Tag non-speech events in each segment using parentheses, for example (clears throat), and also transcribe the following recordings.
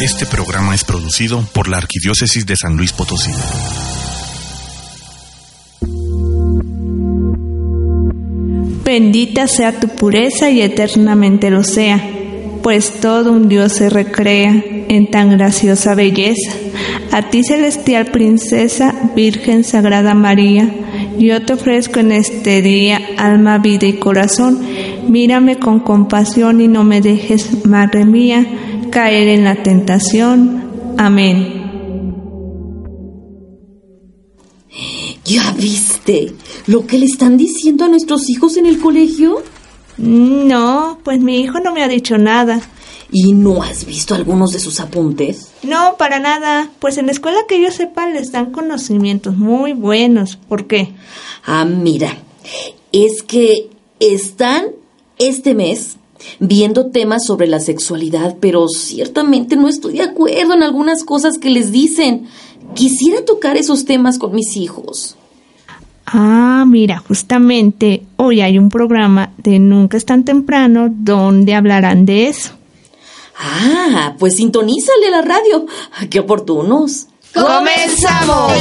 Este programa es producido por la Arquidiócesis de San Luis Potosí. Bendita sea tu pureza y eternamente lo sea, pues todo un Dios se recrea en tan graciosa belleza. A ti celestial princesa, Virgen Sagrada María, yo te ofrezco en este día alma, vida y corazón. Mírame con compasión y no me dejes, Madre mía, caer en la tentación. Amén. ¿Ya viste lo que le están diciendo a nuestros hijos en el colegio? No, pues mi hijo no me ha dicho nada. ¿Y no has visto algunos de sus apuntes? No, para nada. Pues en la escuela que yo sepa les dan conocimientos muy buenos. ¿Por qué? Ah, mira, es que están este mes viendo temas sobre la sexualidad, pero ciertamente no estoy de acuerdo en algunas cosas que les dicen. Quisiera tocar esos temas con mis hijos. Ah, mira, justamente hoy hay un programa de Nunca es tan temprano donde hablarán de eso. Ah, pues sintonízale la radio. ¡Qué oportunos! ¡Comenzamos!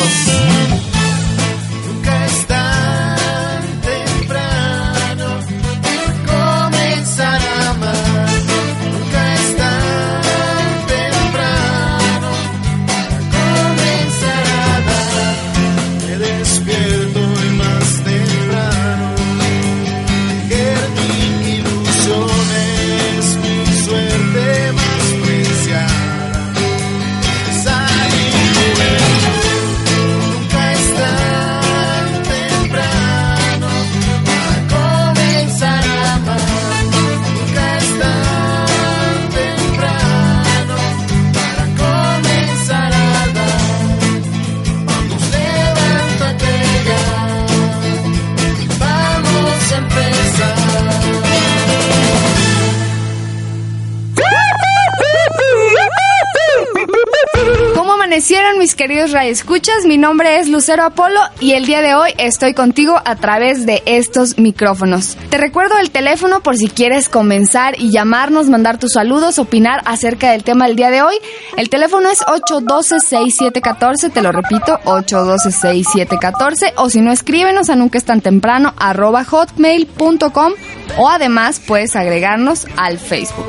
Queridos escuchas Mi nombre es Lucero Apolo y el día de hoy estoy contigo a través de estos micrófonos. Te recuerdo el teléfono por si quieres comenzar y llamarnos, mandar tus saludos, opinar acerca del tema del día de hoy. El teléfono es 812-6714, te lo repito, 812-6714 o si no escríbenos a nunca es tan temprano arroba hotmail.com o además puedes agregarnos al Facebook.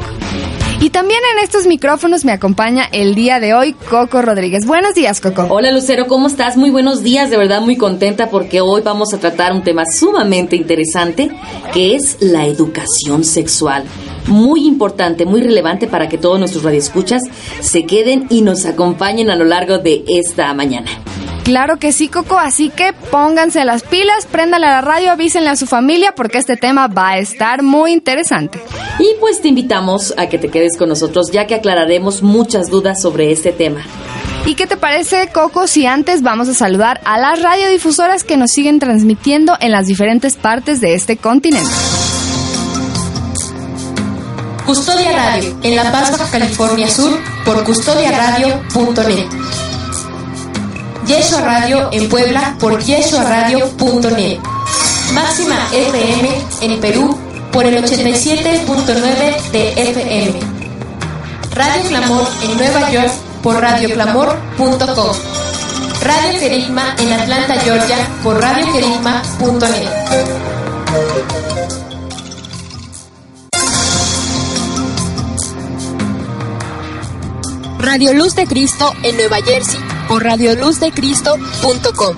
Y también en estos micrófonos me acompaña el día de hoy Coco Rodríguez. Buenos días, Coco. Hola, Lucero, ¿cómo estás? Muy buenos días, de verdad muy contenta porque hoy vamos a tratar un tema sumamente interesante que es la educación sexual. Muy importante, muy relevante para que todos nuestros radioescuchas se queden y nos acompañen a lo largo de esta mañana. Claro que sí, Coco, así que pónganse las pilas, préndale a la radio, avísenle a su familia porque este tema va a estar muy interesante. Y pues te invitamos a que te quedes con nosotros ya que aclararemos muchas dudas sobre este tema. ¿Y qué te parece, Coco, si antes vamos a saludar a las radiodifusoras que nos siguen transmitiendo en las diferentes partes de este continente? Custodia Radio, en La Paz, Baja California Sur, por custodiaradio.net. Yeshua Radio en Puebla por yeshuaradio.net. Máxima FM en Perú por el 87.9 de FM. Radio Clamor en Nueva York por radioclamor.com. Radio Querigma en Atlanta, Georgia por radioquerigma.net. Radio Luz de Cristo en Nueva Jersey por radioluzdecristo.com.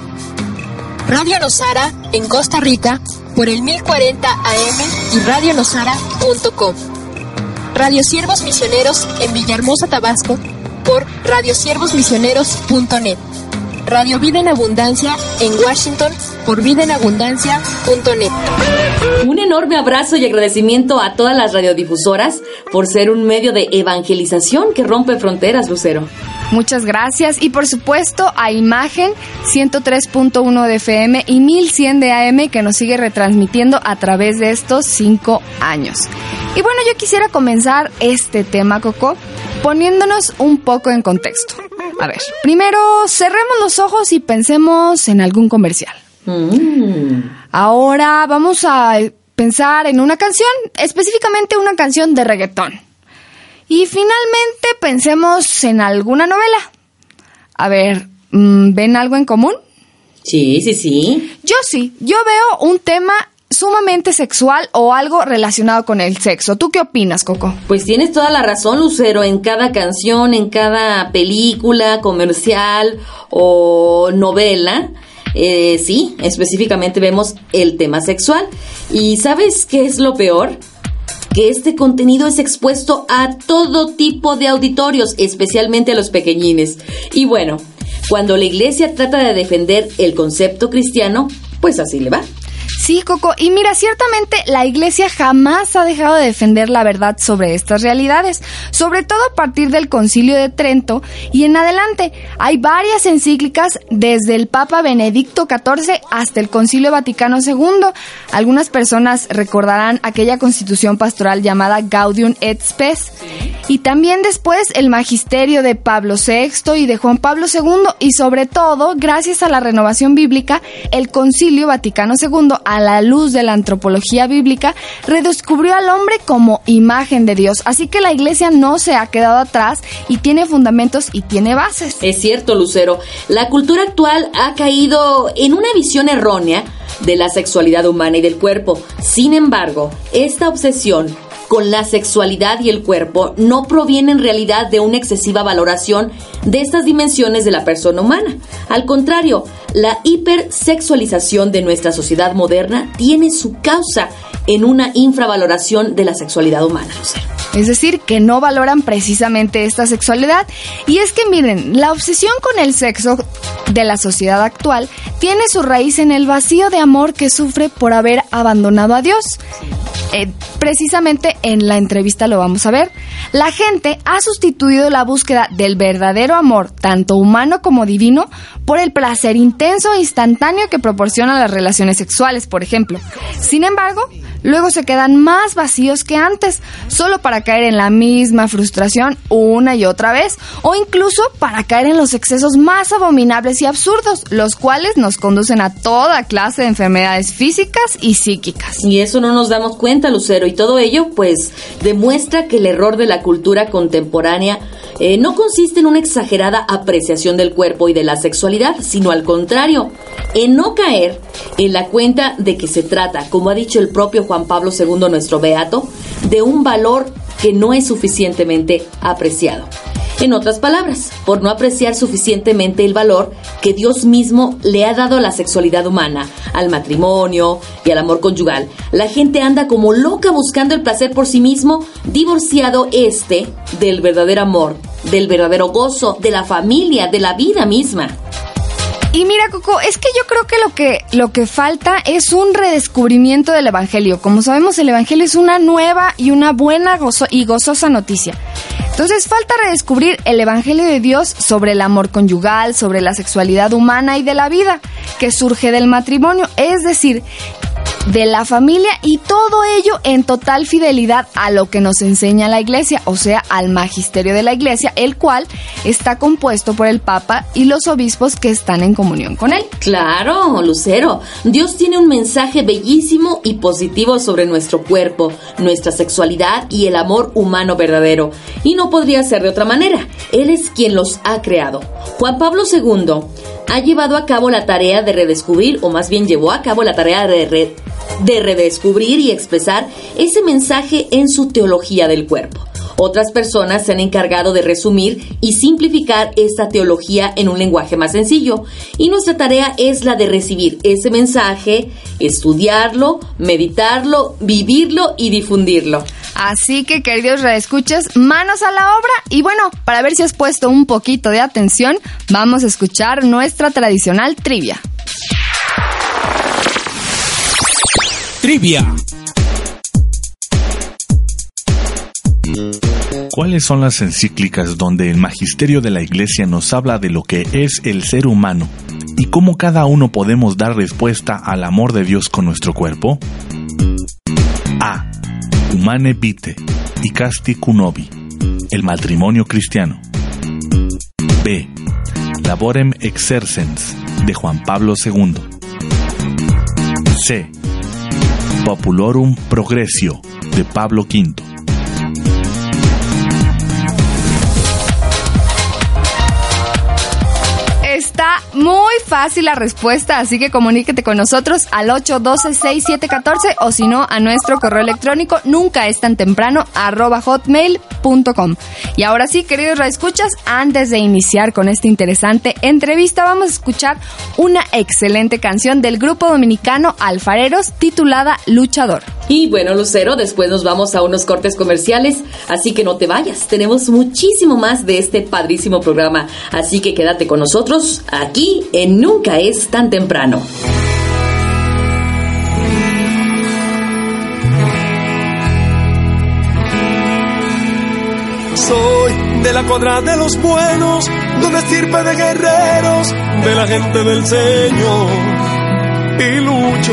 Radio Nosara en Costa Rica por el 1040 AM y radionosara.com. Radio Siervos Misioneros en Villahermosa, Tabasco por radiosiervosmisioneros.net. Radio Vida en Abundancia en Washington por vidaenabundancia.net. Un enorme abrazo y agradecimiento a todas las radiodifusoras por ser un medio de evangelización que rompe fronteras, Lucero. Muchas gracias. Y por supuesto a Imagen 103.1 de FM y 1100 de AM que nos sigue retransmitiendo a través de estos cinco años. Y bueno, yo quisiera comenzar este tema, Coco, poniéndonos un poco en contexto. A ver, primero cerremos los ojos y pensemos en algún comercial. Mm. Ahora vamos a pensar en una canción, específicamente una canción de reggaetón. Y finalmente pensemos en alguna novela. A ver, mm, ¿ven algo en común? Sí, sí, sí. Yo sí, yo veo un tema sumamente sexual o algo relacionado con el sexo. ¿Tú qué opinas, Coco? Pues tienes toda la razón, Lucero. En cada canción, en cada película, comercial o novela, eh, sí, específicamente vemos el tema sexual. ¿Y sabes qué es lo peor? Que este contenido es expuesto a todo tipo de auditorios, especialmente a los pequeñines. Y bueno, cuando la iglesia trata de defender el concepto cristiano, pues así le va. Sí, Coco. Y mira, ciertamente la Iglesia jamás ha dejado de defender la verdad sobre estas realidades, sobre todo a partir del Concilio de Trento y en adelante. Hay varias encíclicas desde el Papa Benedicto XIV hasta el Concilio Vaticano II. Algunas personas recordarán aquella constitución pastoral llamada Gaudium et Spes. Y también después el magisterio de Pablo VI y de Juan Pablo II y sobre todo, gracias a la renovación bíblica, el Concilio Vaticano II a la luz de la antropología bíblica, redescubrió al hombre como imagen de Dios. Así que la iglesia no se ha quedado atrás y tiene fundamentos y tiene bases. Es cierto, Lucero. La cultura actual ha caído en una visión errónea de la sexualidad humana y del cuerpo. Sin embargo, esta obsesión con la sexualidad y el cuerpo no proviene en realidad de una excesiva valoración de estas dimensiones de la persona humana. Al contrario, la hipersexualización de nuestra sociedad moderna tiene su causa en una infravaloración de la sexualidad humana. Es decir, que no valoran precisamente esta sexualidad. Y es que miren, la obsesión con el sexo de la sociedad actual tiene su raíz en el vacío de amor que sufre por haber abandonado a Dios. Eh, precisamente en la entrevista lo vamos a ver. La gente ha sustituido la búsqueda del verdadero amor, tanto humano como divino, por el placer intenso e instantáneo que proporcionan las relaciones sexuales, por ejemplo. Sin embargo, luego se quedan más vacíos que antes, solo para caer en la misma frustración una y otra vez, o incluso para caer en los excesos más abominables y absurdos, los cuales nos conducen a toda clase de enfermedades físicas y psíquicas. Y eso no nos damos cuenta, Lucero, y todo ello pues demuestra que el error de la cultura contemporánea eh, no consiste en una exagerada apreciación del cuerpo y de la sexualidad, sino al contrario, en no caer en la cuenta de que se trata, como ha dicho el propio Juan Pablo II, nuestro beato, de un valor que no es suficientemente apreciado. En otras palabras, por no apreciar suficientemente el valor que Dios mismo le ha dado a la sexualidad humana, al matrimonio y al amor conyugal, la gente anda como loca buscando el placer por sí mismo, divorciado este del verdadero amor, del verdadero gozo, de la familia, de la vida misma. Y mira, Coco, es que yo creo que lo que lo que falta es un redescubrimiento del evangelio. Como sabemos, el evangelio es una nueva y una buena y gozosa noticia. Entonces falta redescubrir el Evangelio de Dios sobre el amor conyugal, sobre la sexualidad humana y de la vida que surge del matrimonio, es decir, de la familia y todo ello en total fidelidad a lo que nos enseña la iglesia, o sea, al magisterio de la iglesia, el cual está compuesto por el Papa y los obispos que están en comunión con él. Claro, Lucero, Dios tiene un mensaje bellísimo y positivo sobre nuestro cuerpo, nuestra sexualidad y el amor humano verdadero. Y no podría ser de otra manera. Él es quien los ha creado. Juan Pablo II ha llevado a cabo la tarea de redescubrir, o más bien llevó a cabo la tarea de, de redescubrir y expresar ese mensaje en su teología del cuerpo. Otras personas se han encargado de resumir y simplificar esta teología en un lenguaje más sencillo. Y nuestra tarea es la de recibir ese mensaje, estudiarlo, meditarlo, vivirlo y difundirlo. Así que, queridos reescuchas, manos a la obra. Y bueno, para ver si has puesto un poquito de atención, vamos a escuchar nuestra tradicional trivia. ¿Cuáles son las encíclicas donde el magisterio de la Iglesia nos habla de lo que es el ser humano y cómo cada uno podemos dar respuesta al amor de Dios con nuestro cuerpo? A. Humane Vitae y Casti Cunobi, el matrimonio cristiano. B. Laborem Exercens, de Juan Pablo II. C. Populorum Progressio, de Pablo V. fácil la respuesta, así que comuníquete con nosotros al 812-6714 o si no a nuestro correo electrónico nunca es tan temprano arroba hotmail.com. Y ahora sí, queridos escuchas, antes de iniciar con esta interesante entrevista, vamos a escuchar una excelente canción del grupo dominicano Alfareros titulada Luchador. Y bueno, Lucero, después nos vamos a unos cortes comerciales, así que no te vayas, tenemos muchísimo más de este padrísimo programa, así que quédate con nosotros aquí en Nunca es tan temprano. Soy de la cuadra de los buenos, de una estirpe de guerreros, de la gente del Señor. Y lucho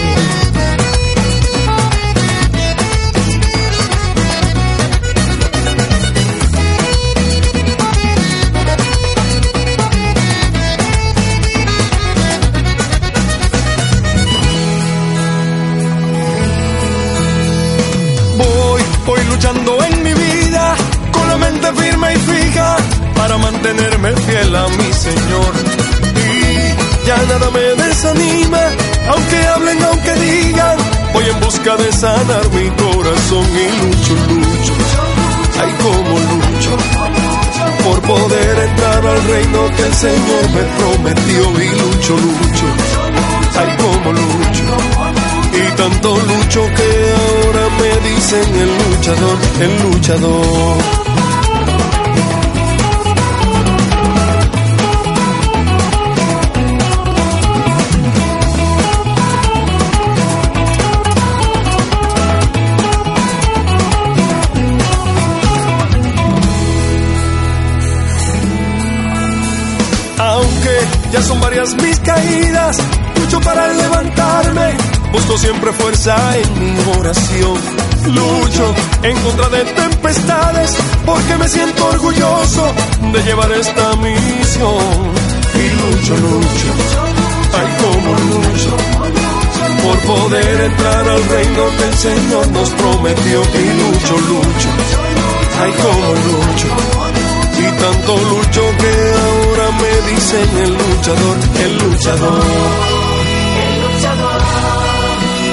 Mantenerme fiel a mi Señor. Y ya nada me desanima, aunque hablen, aunque digan, voy en busca de sanar mi corazón y lucho, lucho. Ay, como lucho por poder entrar al reino que el Señor me prometió y lucho, lucho. Ay, como lucho. Y tanto lucho que ahora me dicen el luchador, el luchador. Ya son varias mis caídas, lucho para levantarme, busco siempre fuerza en mi oración. Lucho en contra de tempestades, porque me siento orgulloso de llevar esta misión. Y lucho, lucho, ay como lucho, por poder entrar al reino que el Señor nos prometió. Y lucho, lucho, ay como lucho y tanto lucho que me dicen el luchador, el luchador. El luchador,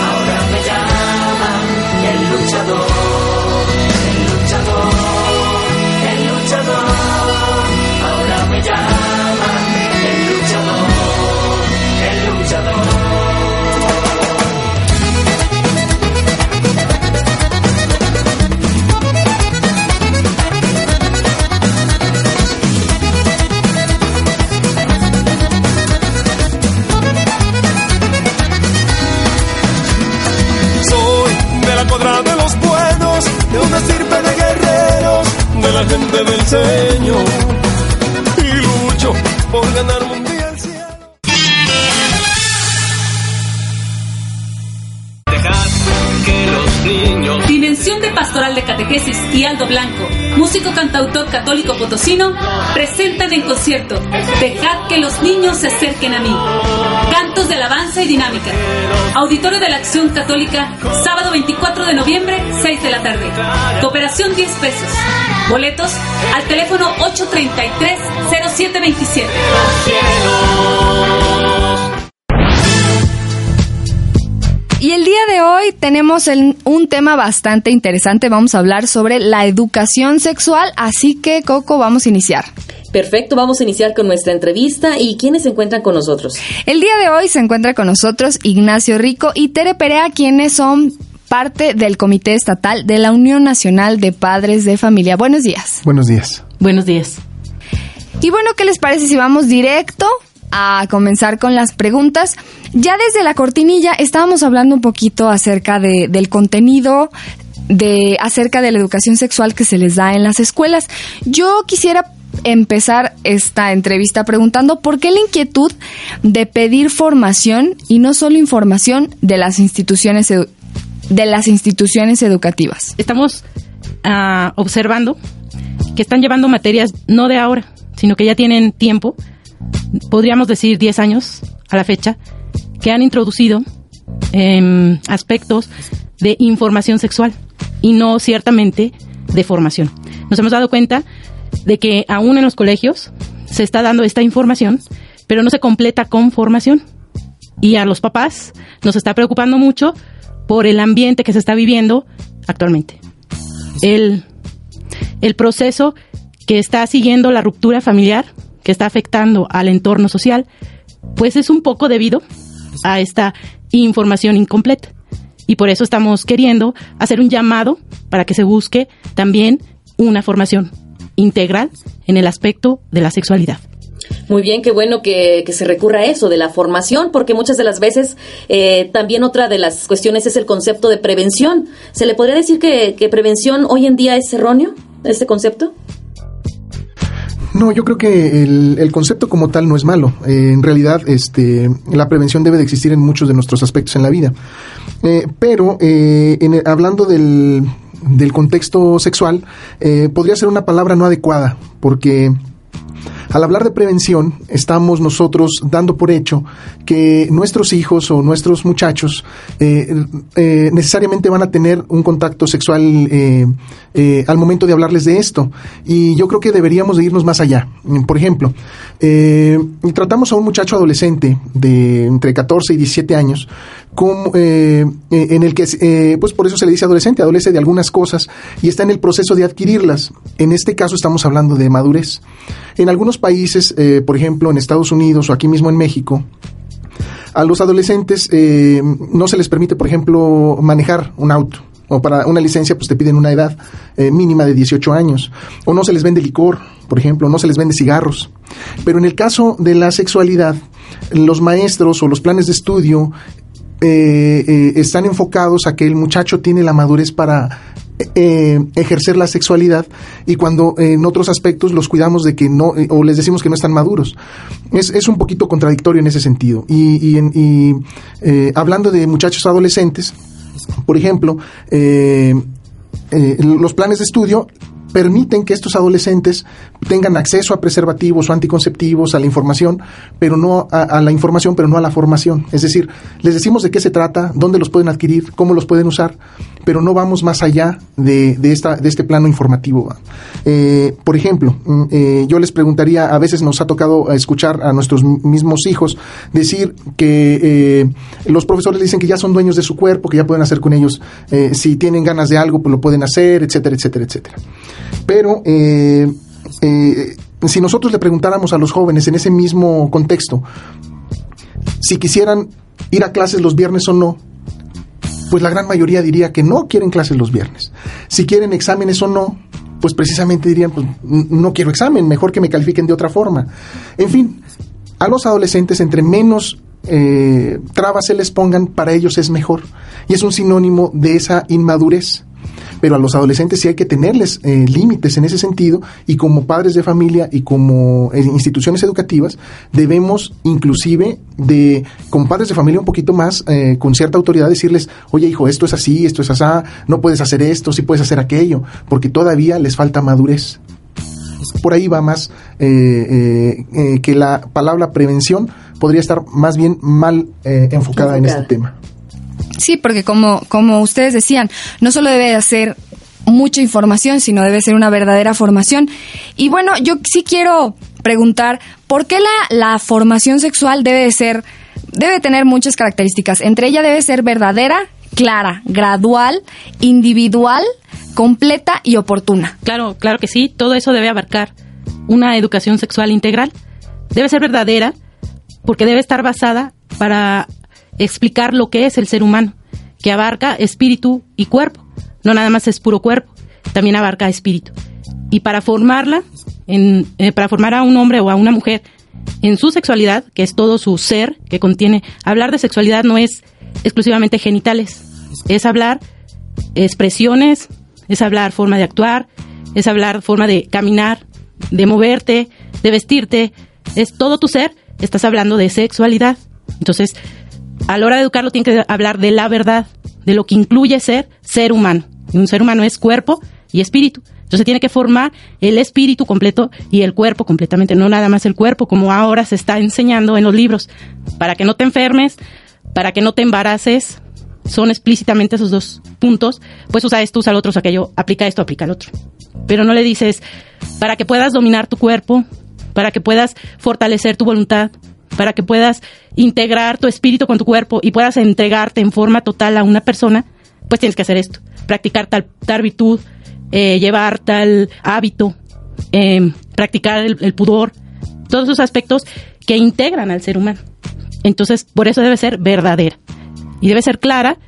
ahora me llaman el luchador. El luchador, el luchador, una sirpe de guerreros, de la gente del Señor. Y lucho por ganar un día el cielo. Dejad que los niños. Dimensión de Pastoral de Catequesis y Aldo Blanco, músico cantautor católico potosino, presentan en concierto Dejad que los niños se acerquen a mí. Cantos de alabanza y dinámica. Auditorio de la Acción Católica, sábado 24 de noviembre, 6 de la tarde. Cooperación 10 pesos. Boletos al teléfono 833 0727. Hoy tenemos un tema bastante interesante. Vamos a hablar sobre la educación sexual. Así que, Coco, vamos a iniciar. Perfecto, vamos a iniciar con nuestra entrevista. ¿Y quiénes se encuentran con nosotros? El día de hoy se encuentra con nosotros Ignacio Rico y Tere Perea, quienes son parte del Comité Estatal de la Unión Nacional de Padres de Familia. Buenos días. Buenos días. Buenos días. Y bueno, ¿qué les parece si vamos directo a comenzar con las preguntas? Ya desde la cortinilla estábamos hablando un poquito acerca de, del contenido de acerca de la educación sexual que se les da en las escuelas. Yo quisiera empezar esta entrevista preguntando por qué la inquietud de pedir formación y no solo información de las instituciones de las instituciones educativas? Estamos ah, observando que están llevando materias no de ahora, sino que ya tienen tiempo, podríamos decir 10 años a la fecha, que han introducido em, aspectos de información sexual y no ciertamente de formación. Nos hemos dado cuenta de que aún en los colegios se está dando esta información, pero no se completa con formación. Y a los papás nos está preocupando mucho por el ambiente que se está viviendo actualmente. El, el proceso que está siguiendo la ruptura familiar, que está afectando al entorno social, pues es un poco debido a esta información incompleta. Y por eso estamos queriendo hacer un llamado para que se busque también una formación integral en el aspecto de la sexualidad. Muy bien, qué bueno que, se recurra a eso, de la formación, porque muchas de las veces eh, también otra de las cuestiones es el concepto de prevención. ¿Se le podría decir que, prevención hoy en día es erróneo, este concepto? No, yo creo que el, concepto como tal no es malo. Eh, en realidad, este, la prevención debe de existir en muchos de nuestros aspectos en la vida. Eh, pero hablando del, del contexto sexual, podría ser una palabra no adecuada, porque al hablar de prevención, estamos nosotros dando por hecho que nuestros hijos o nuestros muchachos eh, eh, necesariamente van a tener un contacto sexual eh, al momento de hablarles de esto. Y yo creo que deberíamos de irnos más allá. Por ejemplo, tratamos a un muchacho adolescente de entre 14 y 17 años como, en el que, pues por eso se le dice adolescente, adolece de algunas cosas y está en el proceso de adquirirlas. En este caso estamos hablando de madurez. En algunos países, eh, por ejemplo en Estados Unidos o aquí mismo en México, a los adolescentes eh, no se les permite, por ejemplo, manejar un auto. O para una licencia, pues te piden una edad eh, mínima de 18 años. O no se les vende licor, por ejemplo, no se les vende cigarros. Pero en el caso de la sexualidad, los maestros o los planes de estudio están enfocados a que el muchacho tiene la madurez para eh, ejercer la sexualidad y cuando en otros aspectos los cuidamos de que no, eh, o les decimos que no están maduros. Es, es un poquito contradictorio en ese sentido. Y, y, eh, hablando de muchachos adolescentes, por ejemplo, los planes de estudio permiten que estos adolescentes tengan acceso a preservativos o anticonceptivos, a la información, pero no a, la información, pero no a la formación. Es decir, les decimos de qué se trata, dónde los pueden adquirir, cómo los pueden usar, pero no vamos más allá de, de esta, de este plano informativo. Eh, por ejemplo, mm, eh, yo les preguntaría, a veces nos ha tocado escuchar a nuestros mismos hijos decir que eh, los profesores dicen que ya son dueños de su cuerpo, que ya pueden hacer con ellos, si tienen ganas de algo, pues lo pueden hacer, etcétera, etcétera, etcétera. Pero si nosotros le preguntáramos a los jóvenes en ese mismo contexto si quisieran ir a clases los viernes o no, pues la gran mayoría diría que no quieren clases los viernes. Si quieren exámenes o no, pues precisamente dirían, pues no quiero examen, mejor que me califiquen de otra forma. En fin, a los adolescentes entre menos eh, trabas se les pongan, para ellos es mejor. Y es un sinónimo de esa inmadurez pero a los adolescentes sí hay que tenerles eh, límites en ese sentido y como padres de familia y como eh, instituciones educativas debemos inclusive de, como padres de familia un poquito más eh, con cierta autoridad decirles, oye hijo, esto es así, esto es así, no puedes hacer esto, sí puedes hacer aquello, porque todavía les falta madurez. Por ahí va más que la palabra prevención podría estar más bien mal enfocada en este tema. Sí, porque como, como ustedes decían, no solo debe de ser mucha información, sino debe ser una verdadera formación. Y bueno, yo sí quiero preguntar, ¿por qué la, la formación sexual debe de ser, debe tener muchas características? Entre ellas debe ser verdadera, clara, gradual, individual, completa y oportuna. Claro, claro que sí, todo eso debe abarcar una educación sexual integral. Debe ser verdadera porque debe estar basada para explicar lo que es el ser humano, que abarca espíritu y cuerpo. No nada más es puro cuerpo, también abarca espíritu. Y para formarla, eh, para formar a un hombre o a una mujer en su sexualidad, que es todo su ser, que contiene, hablar de sexualidad no es exclusivamente genitales, es hablar expresiones, es hablar forma de actuar, es hablar forma de caminar, de moverte, de vestirte, es todo tu ser, estás hablando de sexualidad. Entonces, a la hora de educarlo tiene que hablar de la verdad, de lo que incluye ser ser humano. Y un ser humano es cuerpo y espíritu. Entonces tiene que formar el espíritu completo y el cuerpo completamente, no nada más el cuerpo, como ahora se está enseñando en los libros, para que no te enfermes, para que no te embaraces, son explícitamente esos dos puntos, pues usa esto, usa el otro, usa aquello, aplica esto, aplica el otro. Pero no le dices, para que puedas dominar tu cuerpo, para que puedas fortalecer tu voluntad, para que puedas integrar tu espíritu con tu cuerpo y puedas entregarte en forma total a una persona, pues tienes que hacer esto, practicar tal, tal virtud, eh, llevar tal hábito, eh, practicar el, el pudor, todos esos aspectos que integran al ser humano. Entonces, por eso debe ser verdadera y debe ser clara,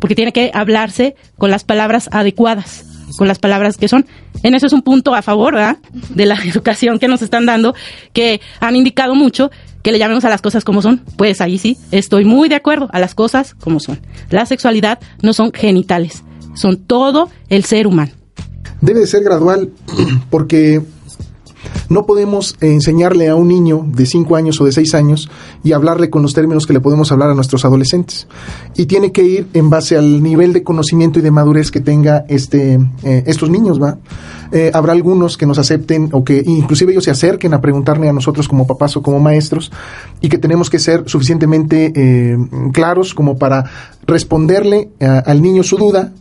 porque tiene que hablarse con las palabras adecuadas, con las palabras que son. En eso es un punto a favor ¿verdad? de la (laughs) educación que nos están dando, que han indicado mucho que le llamemos a las cosas como son. Pues ahí sí, estoy muy de acuerdo a las cosas como son. La sexualidad no son genitales, son todo el ser humano. Debe de ser gradual (clears throat) porque no podemos enseñarle a un niño de 5 años o de 6 años y hablarle con los términos que le podemos hablar a nuestros adolescentes. Y tiene que ir en base al nivel de conocimiento y de madurez que tenga este, eh, estos niños, ¿va? Eh, habrá algunos que nos acepten o que inclusive ellos se acerquen a preguntarle a nosotros como papás o como maestros y que tenemos que ser suficientemente eh, claros como para responderle al niño su duda,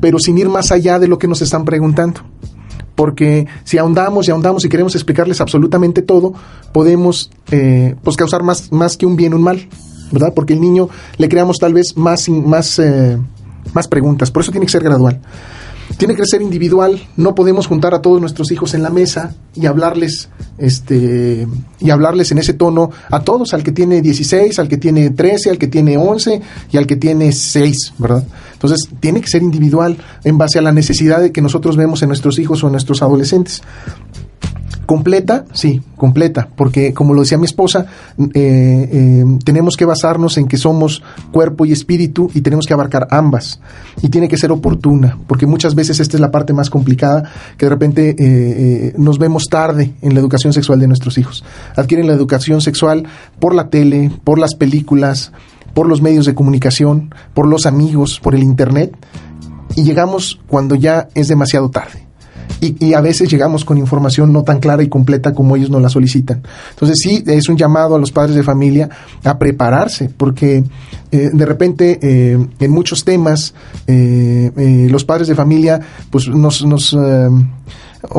pero sin ir más allá de lo que nos están preguntando porque si ahondamos y ahondamos y queremos explicarles absolutamente todo, podemos eh, pues causar más, más que un bien un mal, ¿verdad? Porque el niño le creamos tal vez más, más, eh, más preguntas, por eso tiene que ser gradual. Tiene que ser individual, no podemos juntar a todos nuestros hijos en la mesa y hablarles, este, y hablarles en ese tono a todos, al que tiene 16, al que tiene 13, al que tiene 11 y al que tiene 6, ¿verdad? Entonces, tiene que ser individual en base a la necesidad de que nosotros vemos en nuestros hijos o en nuestros adolescentes. Completa, sí, completa, porque como lo decía mi esposa, eh, eh, tenemos que basarnos en que somos cuerpo y espíritu y tenemos que abarcar ambas. Y tiene que ser oportuna, porque muchas veces esta es la parte más complicada, que de repente eh, nos vemos tarde en la educación sexual de nuestros hijos. Adquieren la educación sexual por la tele, por las películas, por los medios de comunicación, por los amigos, por el Internet, y llegamos cuando ya es demasiado tarde y, y, a veces llegamos con información no tan clara y completa como ellos nos la solicitan. Entonces sí, es un llamado a los padres de familia a prepararse, porque eh, de repente eh, en muchos temas eh, los padres de familia pues nos... nos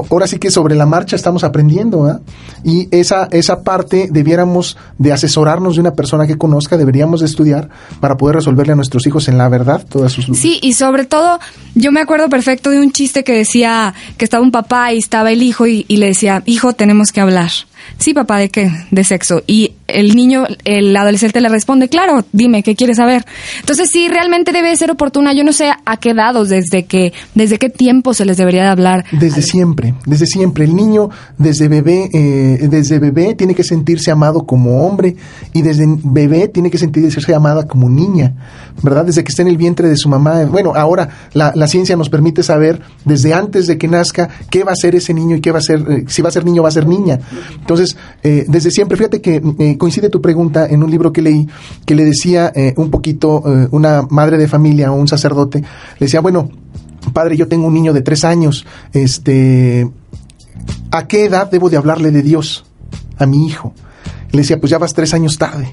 ahora sí que sobre la marcha estamos aprendiendo. Y esa, esa parte debiéramos de asesorarnos de una persona que conozca, deberíamos de estudiar para poder resolverle a nuestros hijos en la verdad todas sus dudas. Sí, y sobre todo, yo me acuerdo perfecto de un chiste que decía que estaba un papá y estaba el hijo y, y le decía, hijo, tenemos que hablar. Sí, papá, ¿de qué? De sexo. Y el niño, el adolescente le responde, claro, dime, ¿qué quieres saber? Entonces sí, realmente debe ser oportuna. Yo no sé a qué dados, desde qué, desde qué tiempo se les debería de hablar. Desde siempre, desde siempre. El niño desde bebé, eh, desde bebé tiene que sentirse amado como hombre y desde bebé tiene que sentirse amada como niña, ¿verdad? Desde que está en el vientre de su mamá. Bueno, ahora la, la ciencia nos permite saber desde antes de que nazca qué va a ser ese niño y qué va a ser, eh, si va a ser niño o va a ser niña. Entonces, eh, desde siempre, fíjate que coincide tu pregunta en un libro que leí que le decía eh, un poquito eh, una madre de familia o un sacerdote, le decía, bueno, padre, yo tengo un niño de tres años, este, ¿a qué edad debo de hablarle de Dios a mi hijo? Le decía, pues ya vas tres años tarde.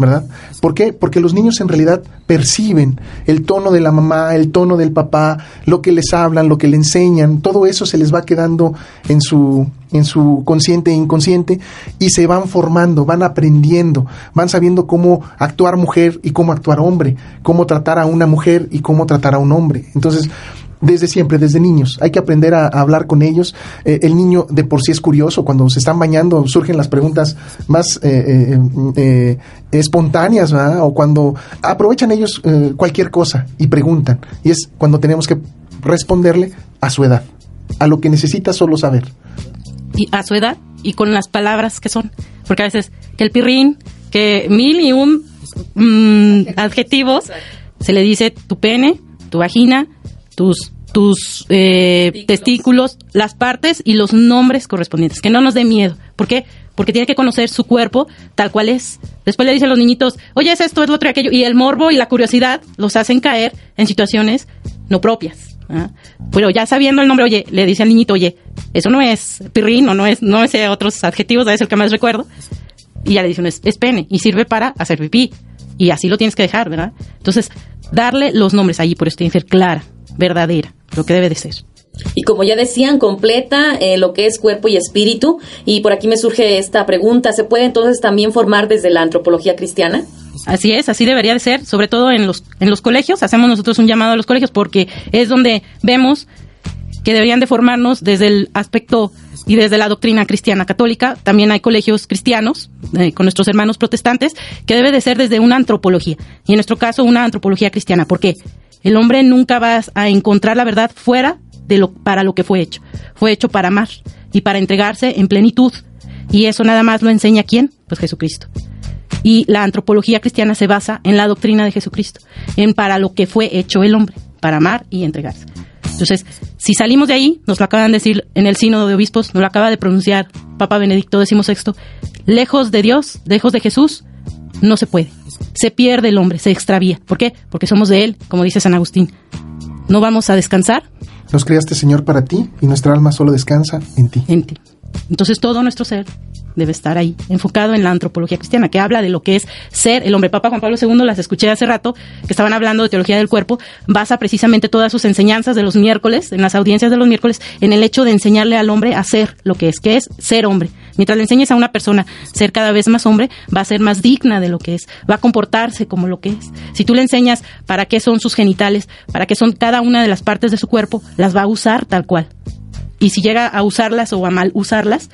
¿Verdad? ¿Por qué? Porque los niños en realidad perciben el tono de la mamá, el tono del papá, lo que les hablan, lo que le enseñan, todo eso se les va quedando en su en su consciente e inconsciente y se van formando, van aprendiendo, van sabiendo cómo actuar mujer y cómo actuar hombre, cómo tratar a una mujer y cómo tratar a un hombre. Entonces, desde siempre, desde niños. Hay que aprender a, hablar con ellos. Eh, el niño de por sí es curioso. Cuando se están bañando surgen las preguntas más eh, eh, espontáneas, ¿verdad? O cuando aprovechan ellos cualquier cosa y preguntan. Y es cuando tenemos que responderle a su edad, a lo que necesita solo saber. Y a su edad y con las palabras que son. Porque a veces que el pirrín, que mil y un mmm, adjetivos, se le dice tu pene, tu vagina, tus tus eh, testículos, las partes y los nombres correspondientes. Que no nos dé miedo. ¿Por qué? porque tiene que conocer su cuerpo tal cual es. Después le dicen a los niñitos, oye, es esto, es lo otro y aquello, y el morbo y la curiosidad los hacen caer en situaciones no propias. ¿ah? Pero ya sabiendo el nombre, oye, le dice al niñito, oye, eso no es pirrín o no es, no es eh, otros adjetivos, es el que más recuerdo. Y ya le dicen, es, es pene y sirve para hacer pipí. Y así lo tienes que dejar, ¿verdad? Entonces, darle los nombres allí, por eso tiene que ser clara, verdadera, lo que debe de ser. Y como ya decían, completa eh, lo que es cuerpo y espíritu. Y por aquí me surge esta pregunta, ¿se puede entonces también formar desde la antropología cristiana? Así es, así debería de ser, sobre todo en los, en los colegios. Hacemos nosotros un llamado a los colegios porque es donde vemos que deberían de formarnos desde el aspecto y desde la doctrina cristiana católica. También hay colegios cristianos eh, con nuestros hermanos protestantes que debe de ser desde una antropología. Y en nuestro caso, una antropología cristiana. ¿Por qué? El hombre nunca va a encontrar la verdad fuera de lo, para lo que fue hecho. Fue hecho para amar y para entregarse en plenitud. Y eso nada más lo enseña quién? Pues Jesucristo. Y la antropología cristiana se basa en la doctrina de Jesucristo, en para lo que fue hecho el hombre, para amar y entregarse. Entonces, si salimos de ahí, nos lo acaban de decir en el sínodo de obispos, nos lo acaba de pronunciar Papa Benedicto XVI, lejos de Dios, lejos de Jesús, no se puede. Se pierde el hombre, se extravía. ¿Por qué? Porque somos de Él, como dice San Agustín. No vamos a descansar. Nos creaste, Señor, para ti y nuestra alma solo descansa en ti. En ti. Entonces todo nuestro ser debe estar ahí, enfocado en la antropología cristiana, que habla de lo que es ser el hombre. Papa Juan Pablo II, las escuché hace rato, que estaban hablando de teología del cuerpo, basa precisamente todas sus enseñanzas de los miércoles, en las audiencias de los miércoles, en el hecho de enseñarle al hombre a ser lo que es, que es ser hombre. Mientras le enseñes a una persona ser cada vez más hombre, va a ser más digna de lo que es, va a comportarse como lo que es. Si tú le enseñas para qué son sus genitales, para qué son cada una de las partes de su cuerpo, las va a usar tal cual. Y si llega a usarlas o a mal usarlas,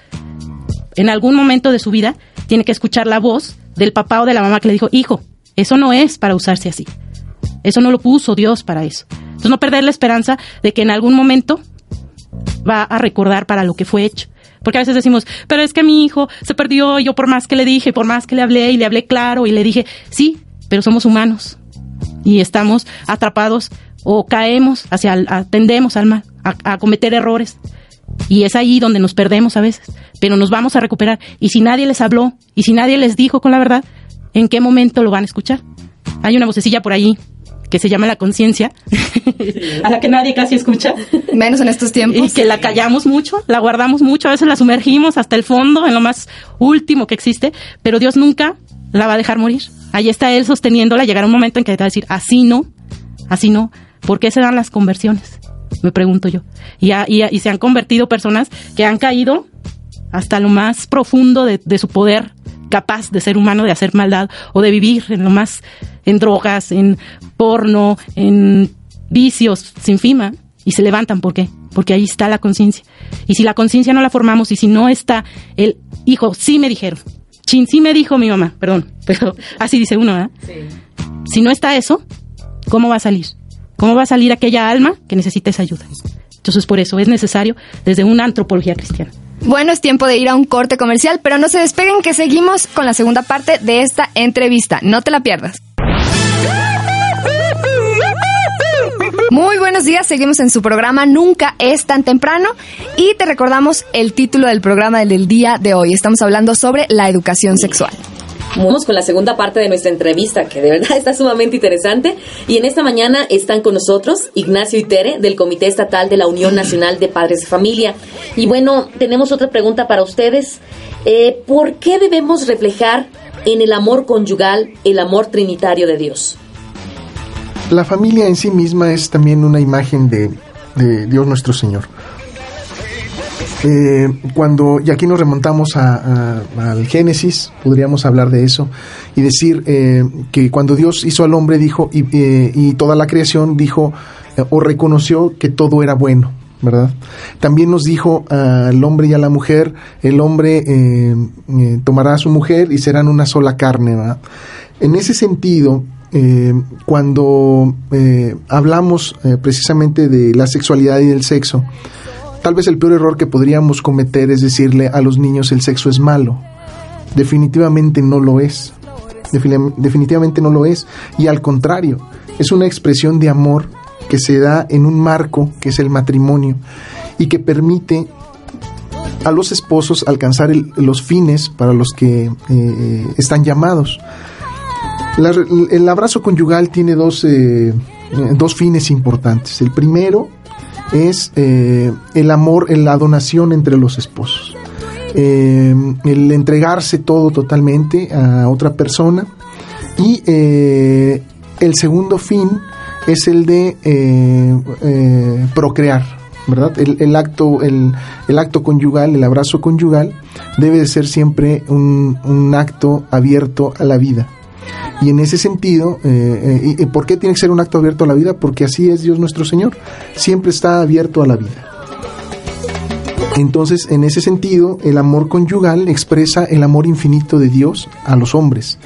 en algún momento de su vida tiene que escuchar la voz del papá o de la mamá que le dijo, hijo, eso no es para usarse así. Eso no lo puso Dios para eso. Entonces no perder la esperanza de que en algún momento va a recordar para lo que fue hecho. Porque a veces decimos, pero es que mi hijo se perdió, y yo por más que le dije, por más que le hablé y le hablé claro y le dije, sí, pero somos humanos y estamos atrapados o caemos hacia, atendemos al mal, a cometer errores. Y es ahí donde nos perdemos a veces, pero nos vamos a recuperar. Y si nadie les habló, y si nadie les dijo con la verdad, ¿en qué momento lo van a escuchar? Hay una vocecilla por ahí que se llama la conciencia, (laughs) a la que nadie casi escucha. Menos en estos tiempos. Y que la callamos mucho, la guardamos mucho, a veces la sumergimos hasta el fondo, en lo más último que existe, pero Dios nunca la va a dejar morir. Ahí está Él sosteniéndola, llegará un momento en que te va a decir, así no, así no. ¿Por qué se dan las conversiones? Me pregunto yo. Y, y, se han convertido personas que han caído hasta lo más profundo de, de su poder capaz de ser humano, de hacer maldad o de vivir en lo más, en drogas, en porno, en vicios sin fima y se levantan. ¿Por qué? Porque ahí está la conciencia. Y si la conciencia no la formamos y si no está el hijo, sí me dijeron, chin, sí me dijo mi mamá, perdón, (laughs) pero así dice uno, ¿eh? Si no está eso, ¿cómo va a salir? ¿Cómo va a salir aquella alma que necesita esa ayuda? Entonces, por eso es necesario desde una antropología cristiana. Bueno, es tiempo de ir a un corte comercial, pero no se despeguen que seguimos con la segunda parte de esta entrevista. No te la pierdas. Muy buenos días, seguimos en su programa Nunca es tan temprano y te recordamos el título del programa del día de hoy. Estamos hablando sobre la educación sexual. Vamos con la segunda parte de nuestra entrevista, que de verdad (laughs) está sumamente interesante. Y en esta mañana están con nosotros Ignacio y Tere, del Comité Estatal de la Unión Nacional de Padres de Familia. Y bueno, tenemos otra pregunta para ustedes. Eh, ¿Por qué debemos reflejar en el amor conyugal el amor trinitario de Dios? La familia en sí misma es también una imagen de, de Dios nuestro Señor. Eh, cuando, y aquí nos remontamos al Génesis, podríamos hablar de eso, y decir eh, que cuando Dios hizo al hombre, dijo, y, eh, y toda la creación dijo, o reconoció que todo era bueno, ¿verdad? También nos dijo al hombre y a la mujer, el hombre tomará a su mujer y serán una sola carne, ¿verdad? En ese sentido, cuando hablamos precisamente de la sexualidad y del sexo, Tal vez el peor error que podríamos cometer es decirle a los niños el sexo es malo. Definitivamente no lo es. definitivamente no lo es. Y al contrario, es una expresión de amor que se da en un marco que es el matrimonio y que permite a los esposos alcanzar el- los fines para los que eh, están llamados. El abrazo conyugal tiene dos, eh, dos fines importantes. El primero es eh, el amor, la donación entre los esposos. Eh, el entregarse todo totalmente a otra persona. Y eh, el segundo fin es el de eh, procrear, ¿verdad? El, el acto, el, el acto conyugal, el abrazo conyugal, debe de ser siempre un, un acto abierto a la vida. Y en ese sentido, eh, eh, ¿y- y ¿por qué tiene que ser un acto abierto a la vida? Porque así es Dios nuestro Señor, siempre está abierto a la vida. Entonces, en ese sentido, el amor conyugal expresa el amor infinito de Dios a los hombres.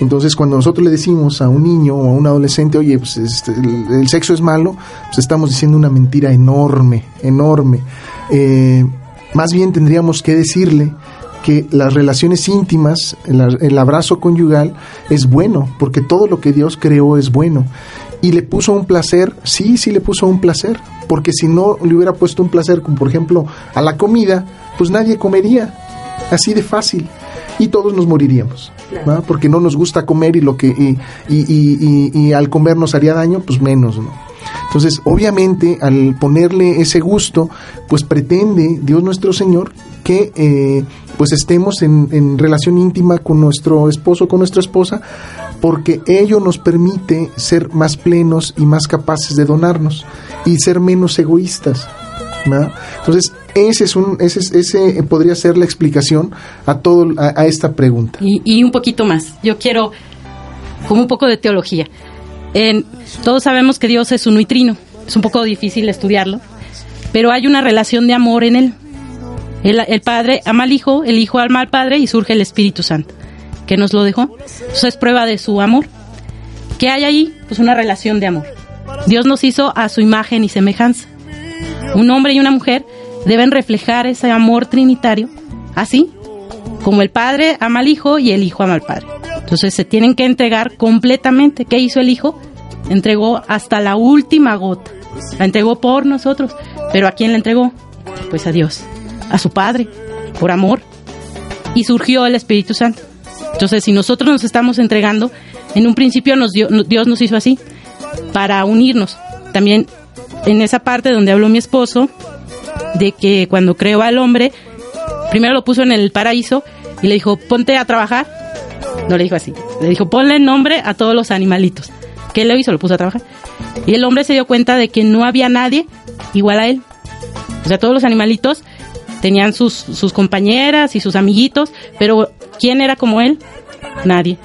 Entonces, cuando nosotros le decimos a un niño o a un adolescente, oye, pues este, el, el sexo es malo, pues estamos diciendo una mentira enorme, enorme. Eh, más bien tendríamos que decirle que las relaciones íntimas, el, el abrazo conyugal es bueno, porque todo lo que Dios creó es bueno. Y le puso un placer, sí, sí le puso un placer, porque si no le hubiera puesto un placer, como por ejemplo a la comida, pues nadie comería, así de fácil, y todos nos moriríamos, ¿va? porque no nos gusta comer y lo que y, y, y, y, y al comer nos haría daño, pues menos, ¿no? Entonces, obviamente, al ponerle ese gusto, pues pretende Dios nuestro Señor que eh, pues estemos en, relación íntima con nuestro esposo, con nuestra esposa, porque ello nos permite ser más plenos y más capaces de donarnos y ser menos egoístas. ¿verdad? Entonces, ese es un, ese, ese podría ser la explicación a todo a, esta pregunta. Y, un poquito más. Yo quiero como un poco de teología. En, todos sabemos que Dios es uno y trino. Es un poco difícil estudiarlo, pero hay una relación de amor en él. El, Padre ama al Hijo, el Hijo ama al Padre y surge el Espíritu Santo, que nos lo dejó. Eso es prueba de su amor. ¿Qué hay ahí? Pues una relación de amor. Dios nos hizo a su imagen y semejanza. Un hombre y una mujer deben reflejar ese amor trinitario, así como el Padre ama al Hijo y el Hijo ama al Padre. Entonces se tienen que entregar completamente. ¿Qué hizo el Hijo? Entregó hasta la última gota. La entregó por nosotros. ¿Pero a quién la entregó? Pues a Dios, a su Padre, por amor. Y surgió el Espíritu Santo. Entonces, si nosotros nos estamos entregando, en un principio Dios nos hizo así, para unirnos. También en esa parte donde habló mi esposo, de que cuando creó al hombre, primero lo puso en el paraíso y le dijo, ponte a trabajar. No le dijo así, le dijo, ponle nombre a todos los animalitos. ¿Qué le hizo? Lo puso a trabajar. Y el hombre se dio cuenta de que no había nadie igual a él. O sea, todos los animalitos tenían sus, sus compañeras y sus amiguitos, pero ¿quién era como él? Nadie.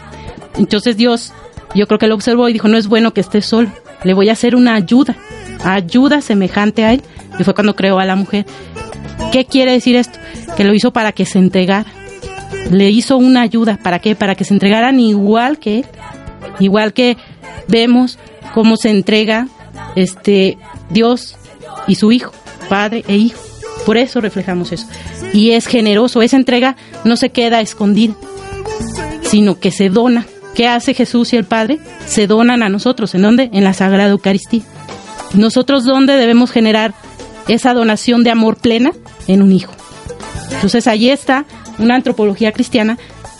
Entonces Dios, yo creo que lo observó y dijo, no es bueno que esté solo, le voy a hacer una ayuda, ayuda semejante a él. Y fue cuando creó a la mujer. ¿Qué quiere decir esto? Que lo hizo para que se entregara. Le hizo una ayuda. ¿Para qué? Para que se entregaran igual que él. Igual que vemos cómo se entrega este Dios y su hijo, padre e hijo. Por eso reflejamos eso. Y es generoso. Esa entrega no se queda escondida, sino que se dona. ¿Qué hace Jesús y el Padre? Se donan a nosotros. ¿En dónde? En la Sagrada Eucaristía. Nosotros, ¿dónde debemos generar esa donación de amor plena? En un hijo. Entonces, ahí está una antropología cristiana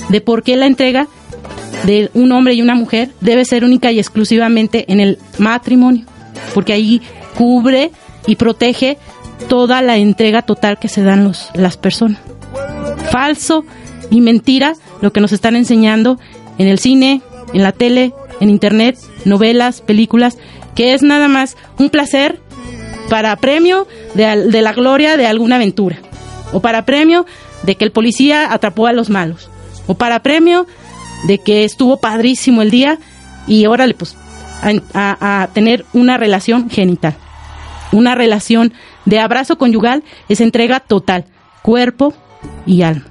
de por qué la entrega de un hombre y una mujer debe ser única y exclusivamente en el matrimonio. Porque ahí cubre y protege toda la entrega total que se dan los, las personas. Falso y mentira lo que nos están enseñando en el cine, en la tele, en internet, novelas, películas, que es nada más un placer para premio de, de la gloria de alguna aventura, o para premio de que el policía atrapó a los malos, o para premio de que estuvo padrísimo el día y órale, pues a, a, a tener una relación genital, una relación de abrazo conyugal es entrega total, cuerpo y alma,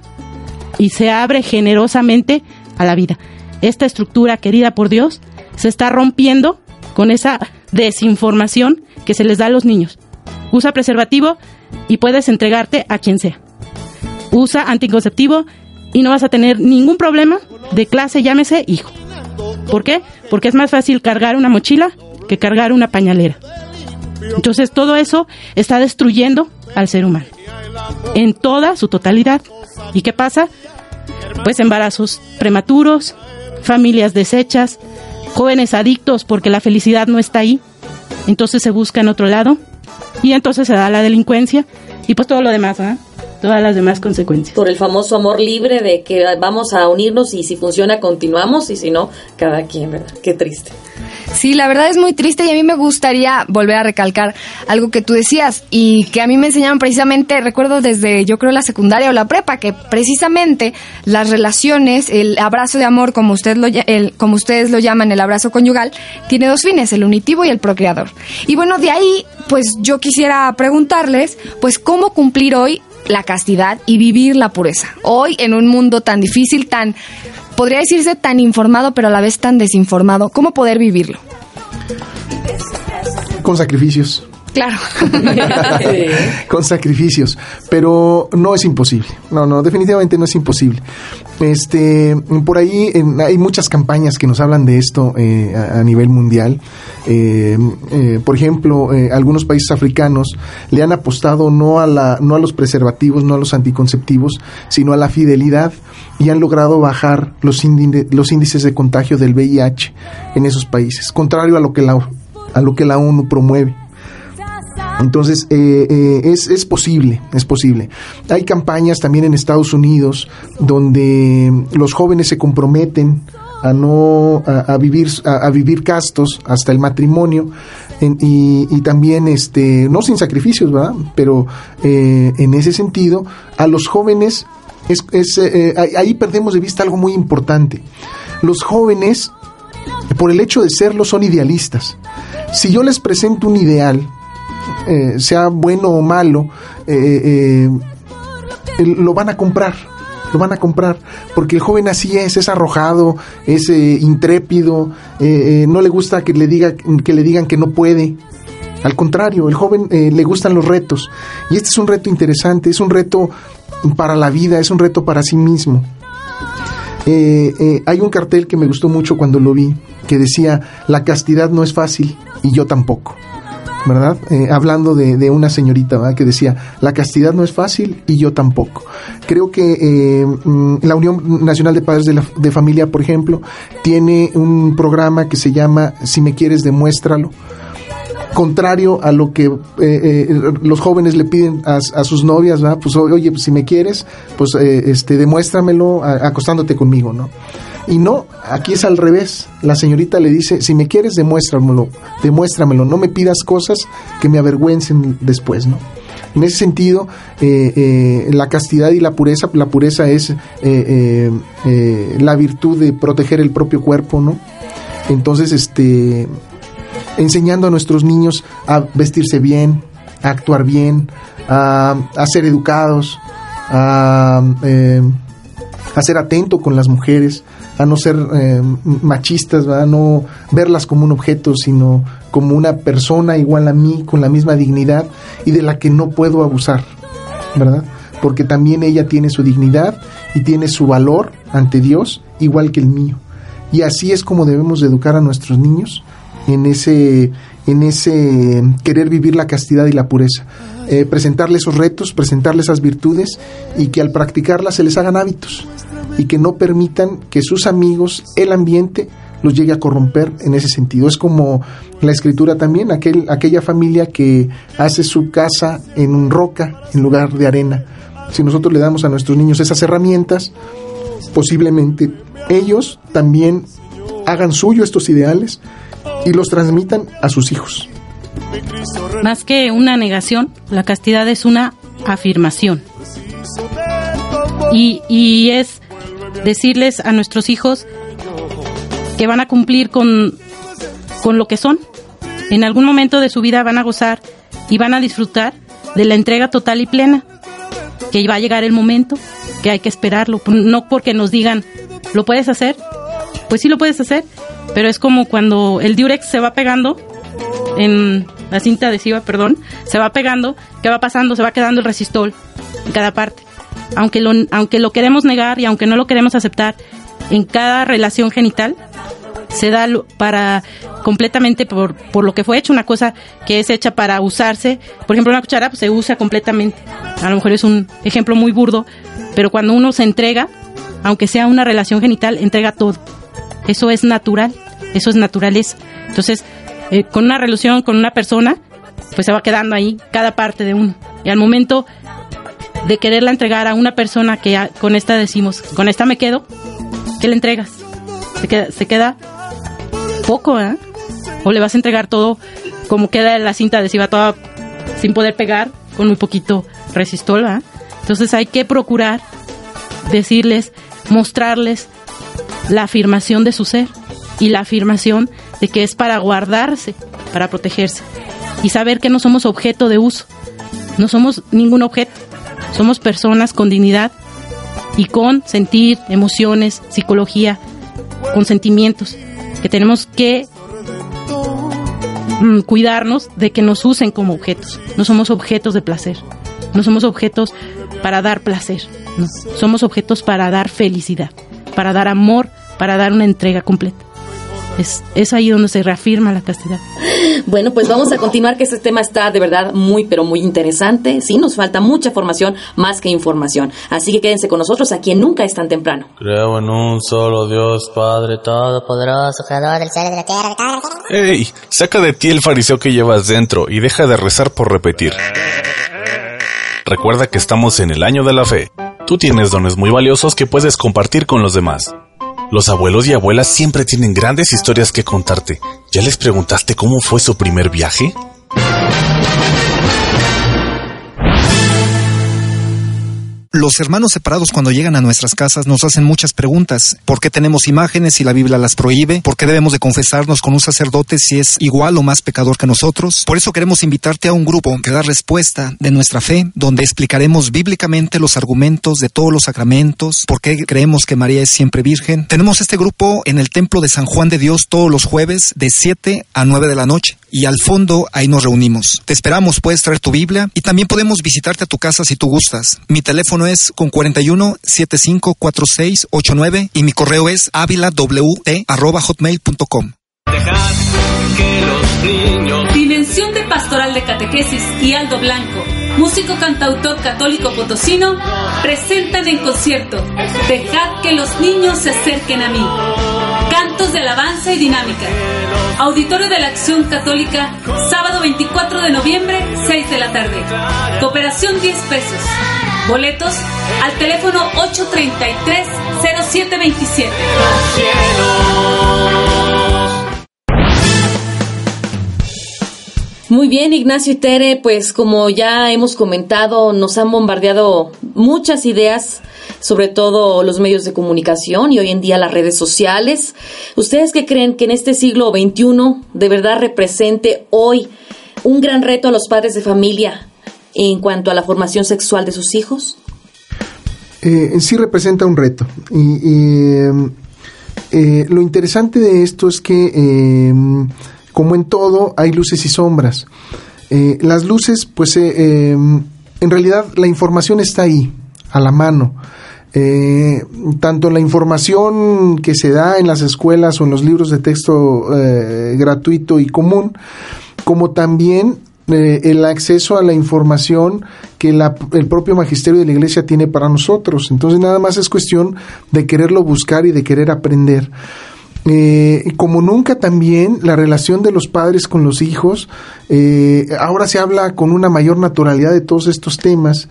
y se abre generosamente a la vida. Esta estructura querida por Dios se está rompiendo con esa desinformación que se les da a los niños. Usa preservativo y puedes entregarte a quien sea. Usa anticonceptivo y no vas a tener ningún problema de clase, llámese hijo. ¿Por qué? Porque es más fácil cargar una mochila que cargar una pañalera. Entonces todo eso está destruyendo al ser humano. en toda su totalidad. ¿Y qué pasa? Pues embarazos prematuros, familias deshechas, jóvenes adictos porque la felicidad no está ahí, entonces se busca en otro lado y entonces se da la delincuencia y pues todo lo demás, ¿ah? Todas las demás consecuencias. Por el famoso amor libre de que vamos a unirnos y si funciona continuamos y si no, cada quien, ¿verdad? Qué triste. Sí, la verdad es muy triste y a mí me gustaría volver a recalcar algo que tú decías y que a mí me enseñaron precisamente, recuerdo desde yo creo la secundaria o la prepa, que precisamente las relaciones, el abrazo de amor, como, usted lo, el, como ustedes lo llaman, el abrazo conyugal, tiene dos fines, el unitivo y el procreador. Y bueno, de ahí, pues yo quisiera preguntarles, pues cómo cumplir hoy la castidad y vivir la pureza. Hoy en un mundo tan difícil, tan, podría decirse tan informado, pero a la vez tan desinformado, ¿cómo poder vivirlo? Con sacrificios. Claro. (laughs) con sacrificios, pero no es imposible. No, no, definitivamente no es imposible. Este, por ahí hay muchas campañas que nos hablan de esto eh, a, nivel mundial. Eh, eh, por ejemplo, algunos países africanos le han apostado no a la, no a los preservativos, no a los anticonceptivos, sino a la fidelidad y han logrado bajar los, los índices de contagio del VIH en esos países, contrario a lo que la, a lo que la ONU promueve. Entonces, eh, eh, es, es, posible, es posible. Hay campañas también en Estados Unidos donde los jóvenes se comprometen a no a, vivir a, vivir castos hasta el matrimonio y, y, también este no sin sacrificios verdad pero eh, en ese sentido a los jóvenes es, es ahí perdemos de vista algo muy importante. Los jóvenes por el hecho de serlo son idealistas. Si yo les presento un ideal eh, sea bueno o malo, eh, eh, lo van a comprar, lo van a comprar, porque el joven así es, es arrojado, es intrépido, no le gusta que le, diga, que le digan que no puede. Al contrario, el joven le gustan los retos. Y este es un reto interesante, es un reto para la vida, es un reto para sí mismo. hay un cartel que me gustó mucho cuando lo vi, que decía, la castidad no es fácil y yo tampoco. ¿Verdad? Eh, hablando de, una señorita que decía, la castidad no es fácil y yo tampoco. Creo que eh, mm, la Unión Nacional de Padres de, Familia, por ejemplo, tiene un programa que se llama Si me quieres, demuéstralo contrario a lo que eh, los jóvenes le piden a, sus novias, ¿verdad? Pues oye, pues, si me quieres, pues este demuéstramelo acostándote conmigo, ¿no? Y no, aquí es al revés. La señorita le dice, si me quieres, demuéstramelo, demuéstramelo, no me pidas cosas que me avergüencen después, ¿no? En ese sentido, eh, eh, la castidad y la pureza, la pureza es eh, la virtud de proteger el propio cuerpo, ¿no? Entonces, este, enseñando a nuestros niños a vestirse bien, a actuar bien, a, a ser educados, a, a ser atento con las mujeres, a no ser eh, machistas, a no verlas como un objeto, sino como una persona igual a mí, con la misma dignidad y de la que no puedo abusar, ¿verdad? Porque también ella tiene su dignidad y tiene su valor ante Dios igual que el mío. Y así es como debemos educar a nuestros niños en ese, en ese querer vivir la castidad y la pureza. Eh, presentarles esos retos, presentarles esas virtudes y que al practicarlas se les hagan hábitos y que no permitan que sus amigos, el ambiente, los llegue a corromper en ese sentido. Es como la escritura también, aquel, aquella familia que hace su casa en roca en lugar de arena. Si nosotros le damos a nuestros niños esas herramientas, posiblemente ellos también hagan suyo estos ideales y los transmitan a sus hijos. Más que una negación, la castidad es una afirmación. Y, y es decirles a nuestros hijos que van a cumplir con, con lo que son. En algún momento de su vida van a gozar y van a disfrutar de la entrega total y plena. Que va a llegar el momento, que hay que esperarlo. No porque nos digan, ¿lo puedes hacer? Pues sí lo puedes hacer, pero es como cuando el diurex se va pegando en la cinta adhesiva, perdón, se va pegando, ¿qué va pasando? Se va quedando el resistol en cada parte aunque lo, aunque lo queremos negar y aunque no lo queremos aceptar, en cada relación genital se da para completamente por, por lo que fue hecho, una cosa que es hecha para usarse, por ejemplo una cuchara pues, se usa completamente a lo mejor es un ejemplo muy burdo, pero cuando uno se entrega, aunque sea una relación genital, entrega todo. Eso es natural, eso es naturaleza. Entonces, eh, con una relación con una persona, pues se va quedando ahí cada parte de uno. Y al momento de quererla entregar a una persona que ya con esta decimos, con esta me quedo, ¿qué le entregas? Se queda, se queda poco, ¿eh? O le vas a entregar todo como queda la cinta adhesiva toda sin poder pegar, con muy poquito resistol, ¿verdad? Entonces hay que procurar decirles, mostrarles la afirmación de su ser y la afirmación de que es para guardarse, para protegerse y saber que no somos objeto de uso, no somos ningún objeto, somos personas con dignidad y con sentir, emociones, psicología, con sentimientos, que tenemos que mm, cuidarnos de que nos usen como objetos. No somos objetos de placer, no somos objetos para dar placer, somos objetos para dar felicidad, para dar amor, para dar una entrega completa. Es, es ahí donde se reafirma la castidad. Bueno, pues vamos a continuar que este tema está de verdad muy, pero muy interesante. Sí, nos falta mucha formación más que información. Así que quédense con nosotros aquí en Nunca es tan temprano. Creo en un solo Dios, Padre Todopoderoso, Creador del cielo y de la tierra. ¡Ey! Saca de ti el fariseo que llevas dentro y deja de rezar por repetir. Recuerda que estamos en el año de la fe. Tú tienes dones muy valiosos que puedes compartir con los demás. Los abuelos y abuelas siempre tienen grandes historias que contarte. ¿Ya les preguntaste cómo fue su primer viaje? Los hermanos separados cuando llegan a nuestras casas nos hacen muchas preguntas. ¿Por qué tenemos imágenes si la Biblia las prohíbe? ¿Por qué debemos de confesarnos con un sacerdote si es igual o más pecador que nosotros? Por eso queremos invitarte a un grupo que da respuesta de nuestra fe, donde explicaremos bíblicamente los argumentos de todos los sacramentos, por qué creemos que María es siempre virgen. Tenemos este grupo en el Templo de San Juan de Dios todos los jueves de 7 a 9 de la noche y al fondo ahí nos reunimos. Te esperamos, puedes traer tu Biblia y también podemos visitarte a tu casa si tú gustas. Mi teléfono es con 41 75 46 89 y mi correo es avilaWT@hotmail.com. que los niños Dimensión de Pastoral de Catequesis y Aldo Blanco, músico cantautor católico potosino, presentan en concierto Dejad que los niños se acerquen a mí. Cantos de alabanza y dinámica. Auditorio de la Acción Católica, sábado 24 de noviembre, 6 de la tarde. Cooperación 10 pesos. Boletos al teléfono 833-0727. Muy bien, Ignacio y Tere, pues como ya hemos comentado, nos han bombardeado muchas ideas, sobre todo los medios de comunicación y hoy en día las redes sociales. ¿Ustedes qué creen que en este siglo XXI de verdad represente hoy un gran reto a los padres de familia en cuanto a la formación sexual de sus hijos? Eh, sí representa un reto. Y, y, eh, lo interesante de esto es que, eh, como en todo, hay luces y sombras. Eh, las luces, pues, eh, eh, en realidad la información está ahí, a la mano. Eh, tanto la información que se da en las escuelas o en los libros de texto eh, gratuito y común, como también eh, el acceso a la información que la- el propio magisterio de la iglesia tiene para nosotros. Entonces nada más es cuestión de quererlo buscar y de querer aprender. Eh, como nunca también la relación de los padres con los hijos, eh, ahora se habla con una mayor naturalidad de todos estos temas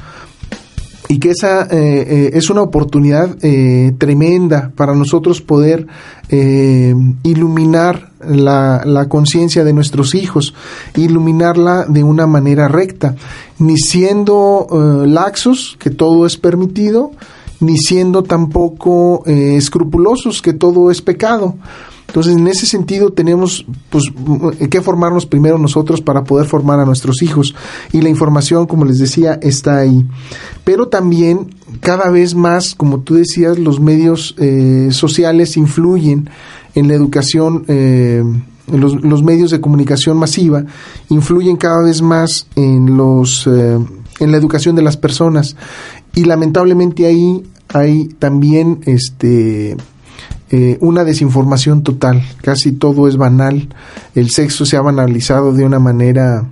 y que esa eh, eh, es una oportunidad tremenda para nosotros poder iluminar la, la conciencia de nuestros hijos, iluminarla de una manera recta, ni siendo laxos, que todo es permitido, ni siendo tampoco eh, escrupulosos, que todo es pecado. Entonces, en ese sentido, tenemos pues, m- que formarnos primero nosotros para poder formar a nuestros hijos. Y la información, como les decía, está ahí. Pero también, cada vez más, como tú decías, los medios eh, sociales influyen en la educación. eh, los, los medios de comunicación masiva influyen cada vez más en los eh, en la educación de las personas y lamentablemente ahí hay también este eh, una desinformación total, casi todo es banal, el sexo se ha banalizado de una manera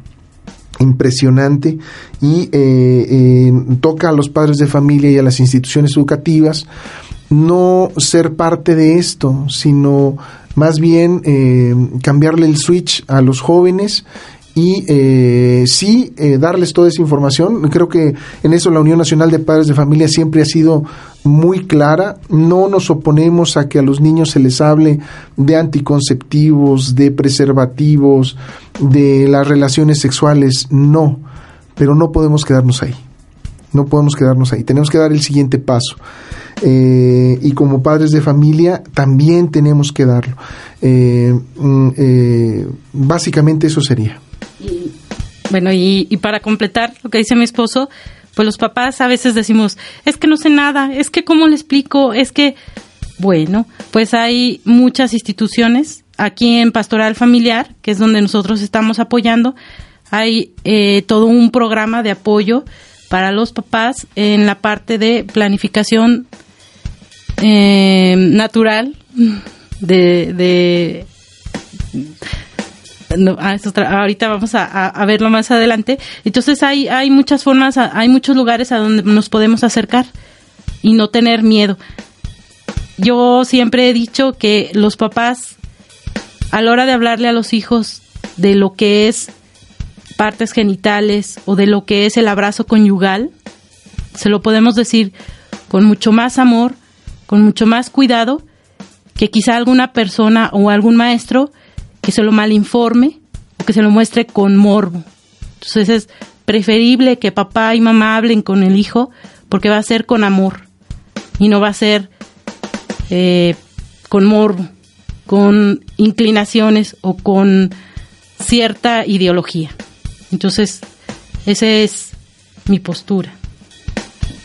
impresionante y eh, eh, toca a los padres de familia y a las instituciones educativas no ser parte de esto, sino más bien cambiarle el switch a los jóvenes y eh, sí eh, darles toda esa información. Creo que en eso la Unión Nacional de Padres de Familia siempre ha sido muy clara. No nos oponemos a que a los niños se les hable de anticonceptivos, de preservativos, de las relaciones sexuales. No, pero no podemos quedarnos ahí. No podemos quedarnos ahí. Tenemos que dar el siguiente paso. Eh, y como padres de familia también tenemos que darlo. Eh, mm, eh, básicamente eso sería. Bueno, y, y para completar lo que dice mi esposo, pues los papás a veces decimos, es que no sé nada, es que cómo le explico, es que, bueno, pues hay muchas instituciones aquí en Pastoral Familiar, que es donde nosotros estamos apoyando, hay eh, todo un programa de apoyo para los papás en la parte de planificación eh, natural de, de no, ah, ahorita vamos a, verlo más adelante. Entonces hay, hay muchas formas, hay muchos lugares a donde nos podemos acercar y no tener miedo. Yo siempre he dicho que los papás, a la hora de hablarle a los hijos de lo que es partes genitales o de lo que es el abrazo conyugal, se lo podemos decir con mucho más amor, con mucho más cuidado, que quizá alguna persona o algún maestro que se lo malinforme o que se lo muestre con morbo. Entonces es preferible que papá y mamá hablen con el hijo porque va a ser con amor y no va a ser eh, con morbo, con inclinaciones o con cierta ideología. Entonces, esa es mi postura.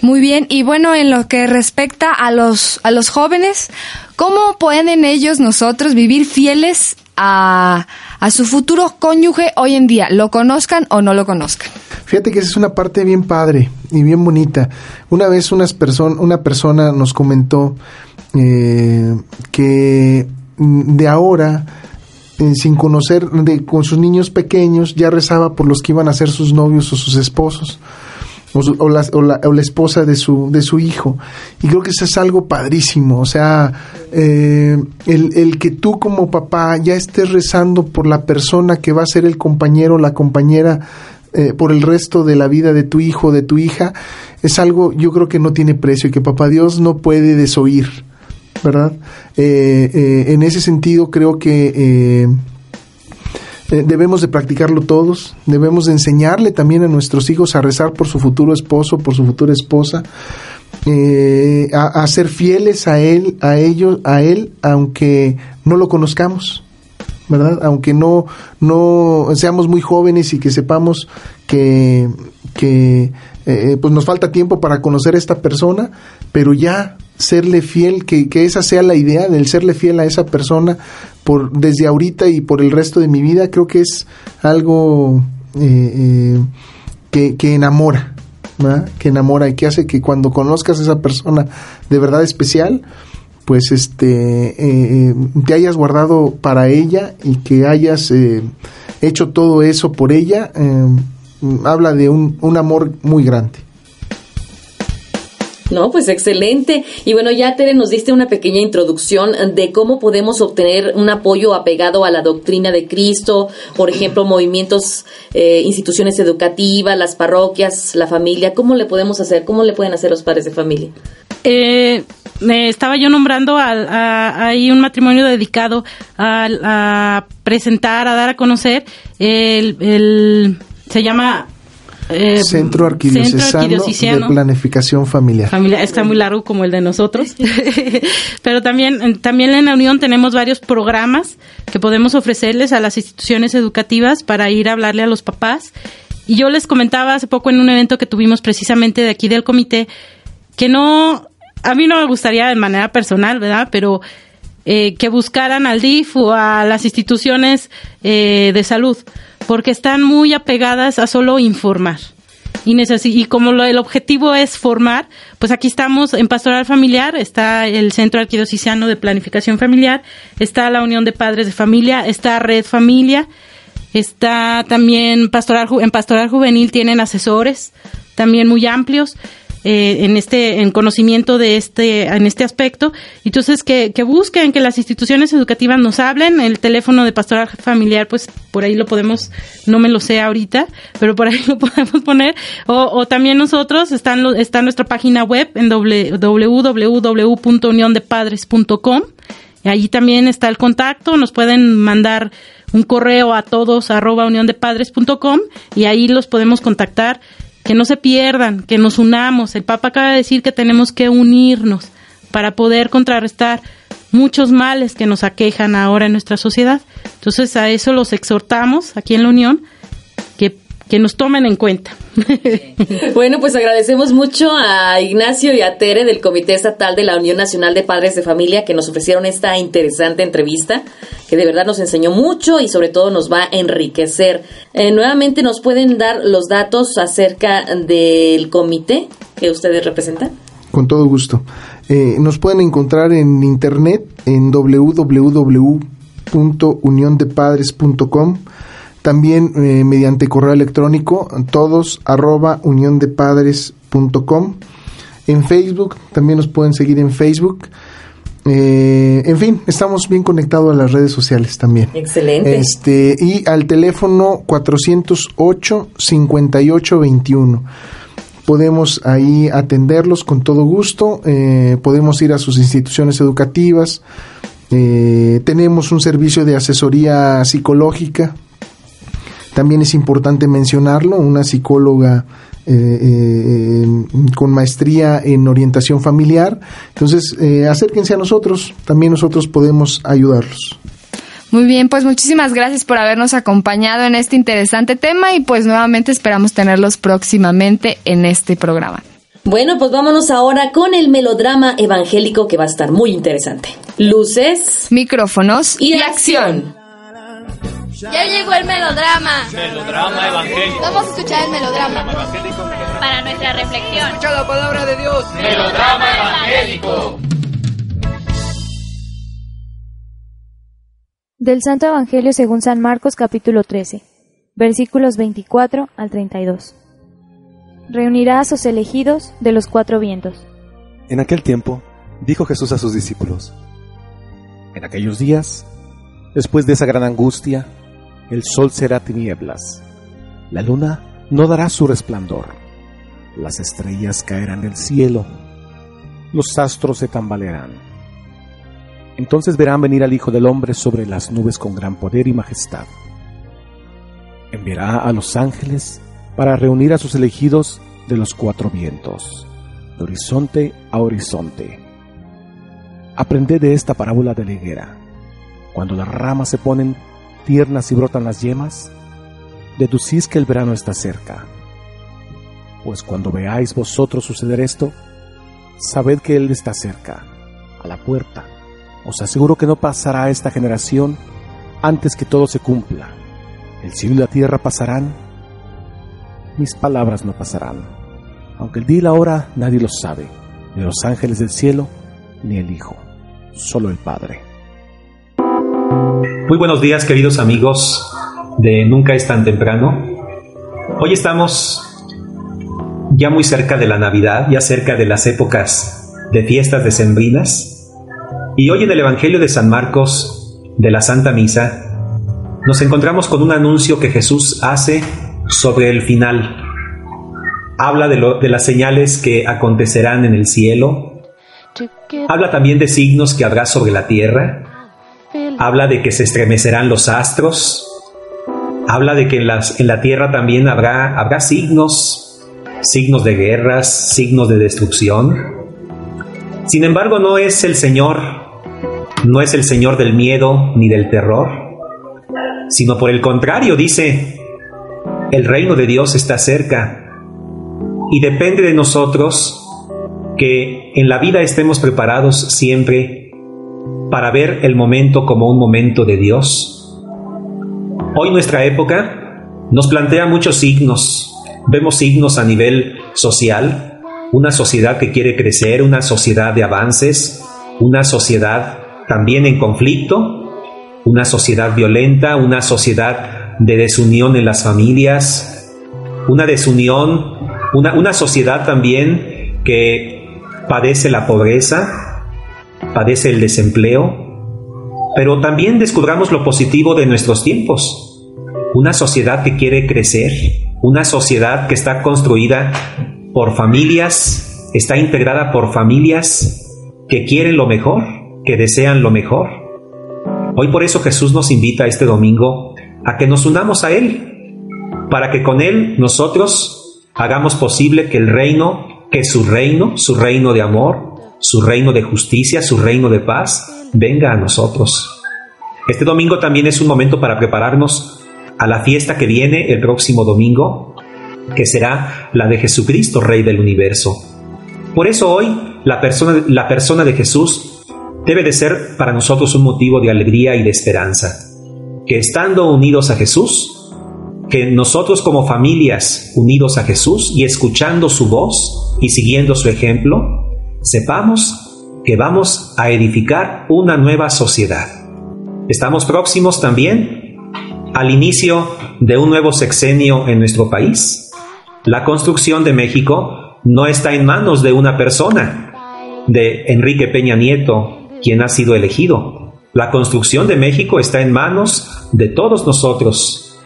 Muy bien, y bueno, en lo que respecta a los, a los jóvenes, ¿cómo pueden ellos, nosotros, vivir fieles a, a su futuro cónyuge hoy en día, lo conozcan o no lo conozcan? Fíjate que esa es una parte bien padre y bien bonita. Una vez unas person una persona nos comentó eh, que de ahora, eh, sin conocer, de, con sus niños pequeños, ya rezaba por los que iban a ser sus novios o sus esposos. O, o la, o la- o la esposa de su, de su hijo. Y creo que eso es algo padrísimo. O sea, eh, el, el que tú como papá ya estés rezando por la persona que va a ser el compañero, la compañera eh, por el resto de la vida de tu hijo, de tu hija, es algo yo creo que no tiene precio y que papá Dios no puede desoír, ¿verdad? Eh, eh, en ese sentido creo que eh, debemos de practicarlo todos, debemos de enseñarle también a nuestros hijos a rezar por su futuro esposo, por su futura esposa, eh, a, a ser fieles a él, a ellos, a él, aunque no lo conozcamos. ¿verdad? Aunque no, no seamos muy jóvenes y que sepamos que, que eh, pues nos falta tiempo para conocer a esta persona, pero ya serle fiel, que, que esa sea la idea del serle fiel a esa persona por desde ahorita y por el resto de mi vida, creo que es algo eh, eh, que, que enamora, ¿verdad? que enamora y que hace que cuando conozcas a esa persona de verdad especial, pues este eh, te hayas guardado para ella y que hayas hecho todo eso por ella habla de un, un amor muy grande No, pues excelente. Y bueno, ya Tere nos diste una pequeña introducción de cómo podemos obtener un apoyo apegado a la doctrina de Cristo, por ejemplo, movimientos, eh, instituciones educativas, las parroquias, la familia. ¿Cómo le podemos hacer? ¿Cómo le pueden hacer los padres de familia? Eh, me estaba yo nombrando ahí un matrimonio dedicado a, a presentar, a dar a conocer el, el- se llama eh, Centro Arquidiocesano, de Planificación Familiar. Familia está muy largo como el de nosotros. (laughs) Pero también también en la unión tenemos varios programas que podemos ofrecerles a las instituciones educativas para ir a hablarle a los papás. Y yo les comentaba hace poco en un evento que tuvimos precisamente de aquí del comité que no a mí no me gustaría de manera personal verdad pero eh, que buscaran al DIF o a las instituciones eh, de salud, porque están muy apegadas a solo informar. Y, y como lo- el objetivo es formar, pues aquí estamos en Pastoral Familiar, está el Centro Arquidiocesano de Planificación Familiar, está la Unión de Padres de Familia, está Red Familia, Está también pastoral, en pastoral juvenil tienen asesores también muy amplios eh, en este en conocimiento de este en este aspecto. Entonces que, que busquen que las instituciones educativas nos hablen. El teléfono de pastoral familiar pues por ahí lo podemos no me lo sé ahorita pero por ahí (laughs) lo podemos poner. O, o también nosotros están está nuestra página web en www.uniondepadres.com Allí también está el contacto, nos pueden mandar un correo a todos arroba uniondepadres.com y ahí los podemos contactar. Que no se pierdan, que nos unamos. El Papa acaba de decir que tenemos que unirnos para poder contrarrestar muchos males que nos aquejan ahora en nuestra sociedad. Entonces a eso los exhortamos aquí en la Unión, que, nos tomen en cuenta. (laughs) Bueno, pues agradecemos mucho a Ignacio y a Tere del Comité Estatal de la Unión Nacional de Padres de Familia que nos ofrecieron esta interesante entrevista, que de verdad nos enseñó mucho y sobre todo nos va a enriquecer. Eh, nuevamente nos pueden dar los datos acerca del comité que ustedes representan. Con todo gusto. Eh, nos pueden encontrar en internet en www.uniondepadres.com. También eh, mediante correo electrónico, todos arroba uniondepadres.com. En Facebook, también nos pueden seguir en Facebook. Eh, en fin, estamos bien conectados a las redes sociales también. Excelente. Este, y al teléfono 408-5821. Podemos ahí atenderlos con todo gusto. eh, podemos ir a sus instituciones educativas. eh, tenemos un servicio de asesoría psicológica. También es importante mencionarlo, una psicóloga eh, eh, con maestría en orientación familiar. Entonces, eh, acérquense a nosotros, también nosotros podemos ayudarlos. Muy bien, pues muchísimas gracias por habernos acompañado en este interesante tema y pues nuevamente esperamos tenerlos próximamente en este programa. Bueno, pues vámonos ahora con el melodrama evangélico que va a estar muy interesante. Luces, micrófonos y, acción. Ya llegó el melodrama. Melodrama evangélico. Vamos a escuchar el melodrama. Para nuestra reflexión. Escucha la palabra de Dios. Melodrama evangélico. Del Santo Evangelio según San Marcos capítulo 13, versículos 24 al 32. Reunirá a sus elegidos de los cuatro vientos. En aquel tiempo, dijo Jesús a sus discípulos, En aquellos días, después de esa gran angustia, el sol será tinieblas, la luna no dará su resplandor, las estrellas caerán del cielo, los astros se tambalearán. Entonces verán venir al Hijo del Hombre sobre las nubes con gran poder y majestad. Enviará a los ángeles para reunir a sus elegidos de los cuatro vientos, de horizonte a horizonte. Aprended de esta parábola de la higuera. Cuando las ramas se ponen tiernas y brotan las yemas, deducís que el verano está cerca. Pues cuando veáis vosotros suceder esto, sabed que Él está cerca, a la puerta. Os aseguro que no pasará esta generación antes que todo se cumpla. El cielo y la tierra pasarán, mis palabras no pasarán. Aunque el día y la hora nadie lo sabe, ni los ángeles del cielo, ni el Hijo, solo el Padre. Muy buenos días queridos amigos de Nunca es tan temprano. Hoy estamos ya muy cerca de la Navidad, ya cerca de las épocas de fiestas decembrinas. Y hoy en el Evangelio de San Marcos de la Santa Misa nos encontramos con un anuncio que Jesús hace sobre el final. Habla de, lo- de las señales que acontecerán en el cielo. Habla también de signos que habrá sobre la tierra. Habla de que se estremecerán los astros. Habla de que en, en la tierra también habrá, habrá signos, signos de guerras, signos de destrucción. Sin embargo, no es el Señor, no es el Señor del miedo ni del terror, sino por el contrario, dice, el reino de Dios está cerca y depende de nosotros que en la vida estemos preparados siempre para ver el momento como un momento de Dios. Hoy nuestra época nos plantea muchos signos. Vemos signos a nivel social, una sociedad que quiere crecer, una sociedad de avances, una sociedad también en conflicto, una sociedad violenta, una sociedad de desunión en las familias, una desunión, una, una sociedad también que padece la pobreza, padece el desempleo, pero también descubramos lo positivo de nuestros tiempos. Una sociedad que quiere crecer, una sociedad que está construida por familias, está integrada por familias que quieren lo mejor, que desean lo mejor. Hoy por eso Jesús nos invita este domingo a que nos unamos a Él, para que con Él nosotros hagamos posible que el reino, que su reino, su reino de amor, su reino de justicia, su reino de paz, venga a nosotros. Este domingo también es un momento para prepararnos a la fiesta que viene el próximo domingo, que será la de Jesucristo, Rey del universo. Por eso hoy la persona, la persona de Jesús debe de ser para nosotros un motivo de alegría y de esperanza. Que estando unidos a Jesús, que nosotros como familias unidos a Jesús y escuchando su voz y siguiendo su ejemplo, sepamos que vamos a edificar una nueva sociedad. Estamos próximos también al inicio de un nuevo sexenio en nuestro país. La construcción de México no está en manos de una persona, de Enrique Peña Nieto, quien ha sido elegido. La construcción de México está en manos de todos nosotros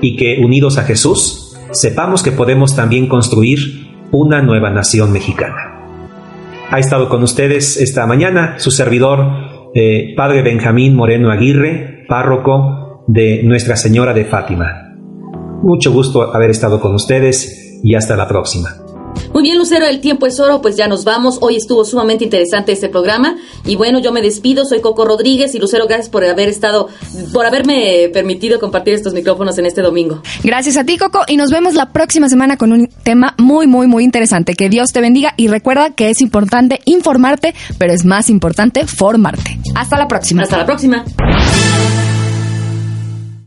y que unidos a Jesús sepamos que podemos también construir una nueva nación mexicana. Ha estado con ustedes esta mañana su servidor, eh, Padre Benjamín Moreno Aguirre, párroco de Nuestra Señora de Fátima. Mucho gusto haber estado con ustedes y hasta la próxima. Muy bien, Lucero, el tiempo es oro, pues ya nos vamos. Hoy estuvo sumamente interesante este programa. Y bueno, yo me despido, soy Coco Rodríguez y Lucero, gracias por haber estado, por haberme permitido compartir estos micrófonos en este domingo. Gracias a ti, Coco, y nos vemos la próxima semana con un tema muy, muy, muy interesante. Que Dios te bendiga y recuerda que es importante informarte, pero es más importante formarte. Hasta la próxima. Hasta la próxima.